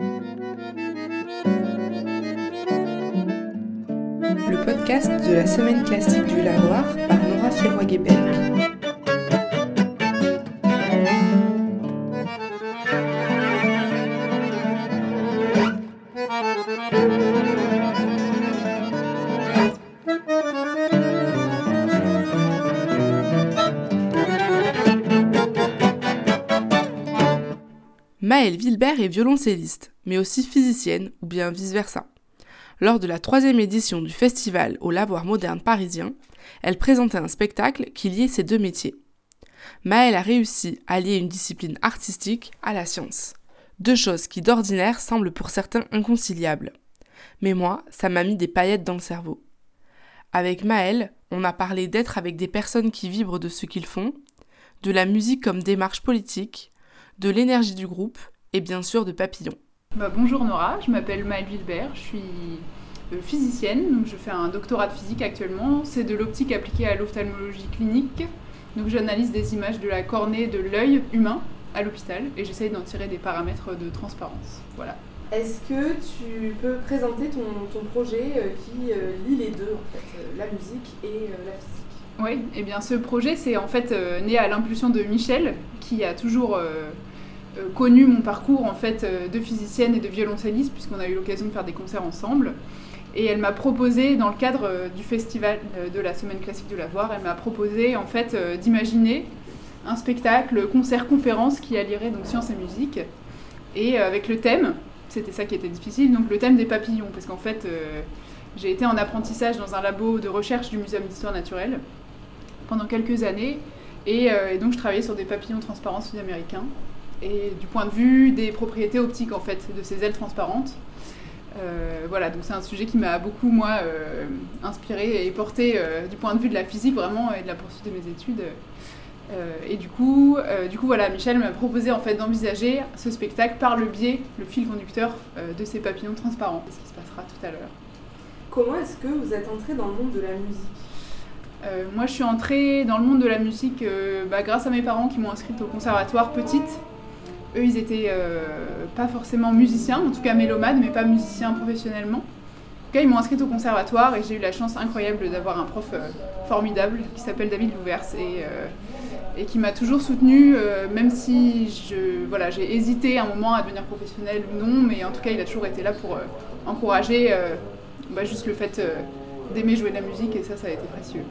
Le podcast de la semaine classique du Lavoir par Nora Ferroy-Guébel. Maëlle Vilbert est violoncelliste, mais aussi physicienne, ou bien vice-versa. Lors de la troisième édition du festival au Lavoir moderne parisien, elle présentait un spectacle qui liait ces deux métiers. Maëlle a réussi à lier une discipline artistique à la science. Deux choses qui d'ordinaire semblent pour certains inconciliables. Mais moi, ça m'a mis des paillettes dans le cerveau. Avec Maëlle, on a parlé d'être avec des personnes qui vibrent de ce qu'ils font, de la musique comme démarche politique, de l'énergie du groupe et bien sûr de Papillon. Bah, bonjour Nora, je m'appelle Maëlle Wilbert, je suis euh, physicienne, donc je fais un doctorat de physique actuellement. C'est de l'optique appliquée à l'ophtalmologie clinique. Donc j'analyse des images de la cornée de l'œil humain à l'hôpital et j'essaye d'en tirer des paramètres de transparence. Voilà. Est-ce que tu peux présenter ton, projet euh, qui euh, lie les deux, en fait, la musique et la physique? Oui, et eh bien ce projet c'est en fait né à l'impulsion de Michel, qui a toujours euh, connu mon parcours en fait euh, de physicienne et de violoncelliste puisqu'on a eu l'occasion de faire des concerts ensemble. Et elle m'a proposé, dans le cadre euh, du festival de la Semaine classique de la Voir, elle m'a proposé en fait d'imaginer un spectacle, concert-conférence qui allierait donc science et musique. Et avec le thème, c'était ça qui était difficile, donc le thème des papillons, parce qu'en fait j'ai été en apprentissage dans un labo de recherche du Muséum d'histoire naturelle pendant quelques années. Et donc je travaillais sur des papillons transparents sud-américains et du point de vue des propriétés optiques en fait de ces ailes transparentes. Euh, voilà, donc c'est un sujet qui m'a beaucoup moi euh, inspiré et porté euh, du point de vue de la physique vraiment et de la poursuite de mes études. et du coup, du coup voilà, Michel m'a proposé en fait d'envisager ce spectacle par le biais, le fil conducteur de ces papillons transparents. C'est ce qui se passera tout à l'heure. Comment est-ce que vous êtes entré dans le monde de la musique? Moi, je suis entrée dans le monde de la musique bah, grâce à mes parents qui m'ont inscrite au conservatoire petite eux, ils étaient euh, pas forcément musiciens, en tout cas mélomanes, mais pas musiciens professionnellement. En tout cas, ils m'ont inscrite au conservatoire et j'ai eu la chance incroyable d'avoir un prof euh, formidable qui s'appelle David Louvers et, euh, qui m'a toujours soutenue, même si je, voilà, j'ai hésité un moment à devenir professionnelle ou non, mais en tout cas, il a toujours été là pour encourager bah, juste le fait d'aimer jouer de la musique et ça, ça a été précieux.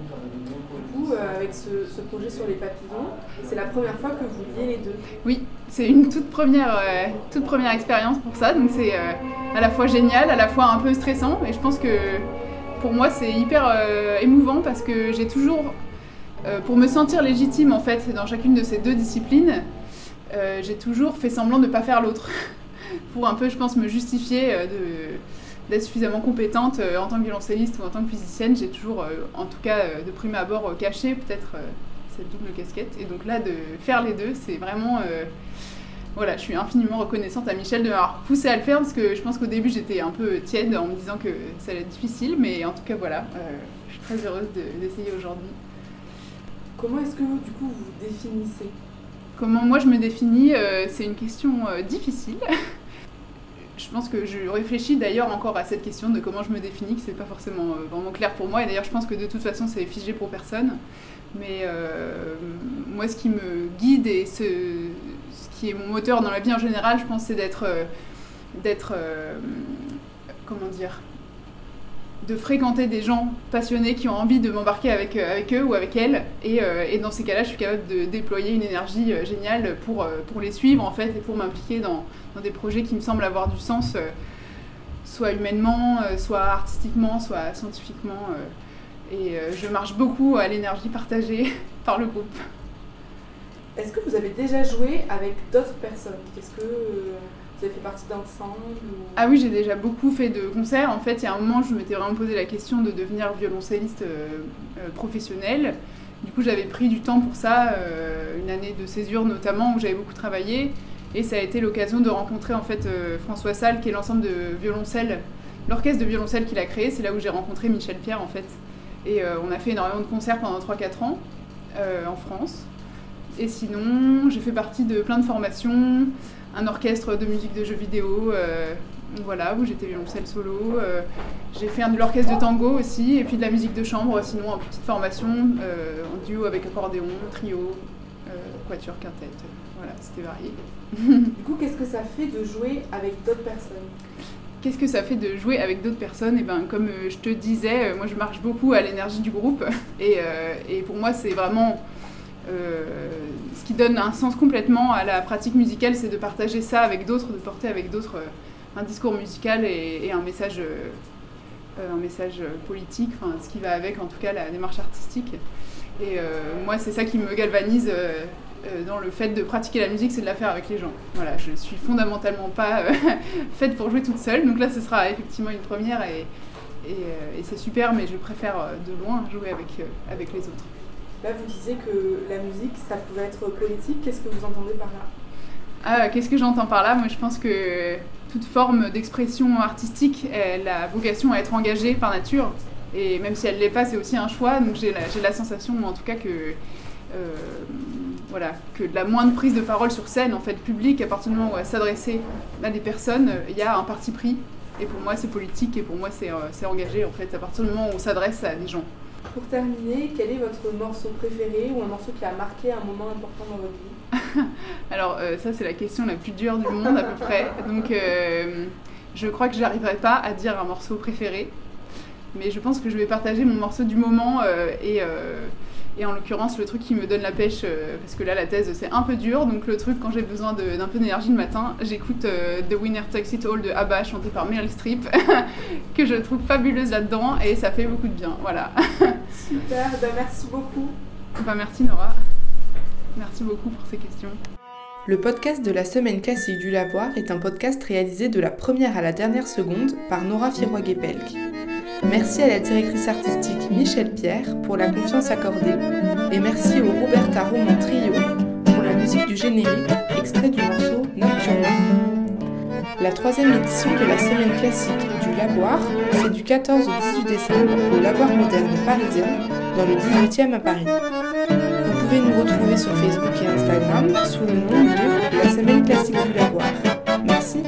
Euh, avec ce, projet sur les papillons. C'est la première fois que vous liez les deux. Oui, c'est une toute première, euh, toute première expérience pour ça. Donc c'est euh, à la fois génial, à la fois un peu stressant. Et je pense que pour moi c'est hyper émouvant parce que j'ai toujours, pour me sentir légitime en fait dans chacune de ces deux disciplines, j'ai toujours fait semblant de ne pas faire l'autre. pour un peu, je pense, me justifier de d'être suffisamment compétente euh, en tant que violoncelliste ou en tant que physicienne. J'ai toujours, euh, en tout cas euh, de prime abord, caché peut-être cette double casquette. Et donc là, de faire les deux, c'est vraiment... voilà, je suis infiniment reconnaissante à Michel de m'avoir poussé à le faire parce que je pense qu'au début j'étais un peu tiède en me disant que ça allait être difficile, mais en tout cas voilà, je suis très heureuse d'essayer aujourd'hui. Comment est-ce que du coup vous définissez? Comment moi je me définis, c'est une question difficile. je pense que je réfléchis d'ailleurs encore à cette question de comment je me définis, que c'est pas forcément euh, vraiment clair pour moi. Et d'ailleurs, je pense que de toute façon, c'est figé pour personne. Mais euh, moi, ce qui me guide et ce, ce, qui est mon moteur dans la vie en général, je pense, c'est d'être, euh, d'être, comment dire, de fréquenter des gens passionnés qui ont envie de m'embarquer avec, euh, avec eux ou avec elles. Et, euh, et dans ces cas-là, je suis capable de déployer une énergie euh, géniale pour, pour les suivre en fait et pour m'impliquer dans, dans, des projets qui me semblent avoir du sens, soit humainement, soit artistiquement, soit scientifiquement. et je marche beaucoup à l'énergie partagée par le groupe. Est-ce que vous avez déjà joué avec d'autres personnes? Vous avez fait partie d'ensemble Ah oui, j'ai déjà beaucoup fait de concerts. En fait, il y a un moment, je m'étais vraiment posé la question de devenir violoncelliste euh, euh, professionnel. Du coup, j'avais pris du temps pour ça, euh, une année de césure notamment, où j'avais beaucoup travaillé. Et ça a été l'occasion de rencontrer en fait François Salle, qui est l'ensemble de violoncelle, l'orchestre de violoncelle qu'il a créé. C'est là où j'ai rencontré Michel Pierre en fait. Et on a fait énormément de concerts pendant 3-4 ans en France. Et sinon, j'ai fait partie de plein de formations un orchestre de musique de jeux vidéo, voilà, où j'étais violoncelle solo. j'ai fait un de l'orchestre de tango aussi, et puis de la musique de chambre, sinon en petite formation, en duo avec accordéon, trio, quatuor, quintette. Voilà, c'était varié. du coup, qu'est-ce que ça fait de jouer avec d'autres personnes? Qu'est-ce que ça fait de jouer avec d'autres personnes? Et eh ben, comme euh, je te disais, euh, moi je marche beaucoup à l'énergie du groupe. Euh, et, pour moi, c'est vraiment ce qui donne un sens complètement à la pratique musicale, c'est de partager ça avec d'autres, de porter avec d'autres un discours musical et, un message, un message politique, enfin, ce qui va avec en tout cas la démarche artistique. Et moi, c'est ça qui me galvanise euh, dans le fait de pratiquer la musique, c'est de la faire avec les gens. Voilà, je suis fondamentalement pas euh, faite pour jouer toute seule, donc là ce sera effectivement une première et, et, euh, c'est super, mais je préfère de loin jouer avec, avec les autres. Là, vous disiez que la musique, ça pouvait être politique. Qu'est-ce que vous entendez par là? Ah, Qu'est-ce que j'entends par là? Moi, je pense que toute forme d'expression artistique, elle a vocation à être engagée par nature. Et même si elle ne l'est pas, c'est aussi un choix. Donc j'ai la, la, sensation, en tout cas, que voilà, que la moindre prise de parole sur scène, en fait, publique, à partir du moment où elle s'adresser à des personnes, il y a un parti pris. Et pour moi, c'est politique et pour moi, c'est euh, engagé, en fait, à partir du moment où on s'adresse à des gens. Pour terminer, quel est votre morceau préféré ou un morceau qui a marqué un moment important dans votre vie Alors, euh, ça, c'est la question la plus dure du monde, à peu près. Donc, euh, je crois que je n'arriverai pas à dire un morceau préféré. Mais je pense que je vais partager mon morceau du moment et et en l'occurrence, le truc qui me donne la pêche, euh, parce que là, la thèse, c'est un peu dur. Donc, le truc, quand j'ai besoin d'un peu d'énergie le matin, j'écoute euh, The Winner Takes It All de ABBA, chanté par Meryl Streep, que je trouve fabuleuse là-dedans. Et ça fait beaucoup de bien. Voilà. Super, ben, merci beaucoup. Bah, merci Nora. Merci beaucoup pour ces questions. Le podcast de la semaine classique du Lavoir est un podcast réalisé de la première à la dernière seconde par Nora Firoiguet-Pelk. Merci à la directrice artistique Michel Pierre pour la confiance accordée et merci au Roberta Roman Trio pour la musique du générique extrait du morceau Nocturne. La troisième édition de la semaine classique du Lavoir, c'est du 14 au 18 décembre au Lavoir moderne parisien dans le 18e à Paris. Vous pouvez nous retrouver sur Facebook et Instagram sous le nom de la semaine classique du Lavoir. Merci.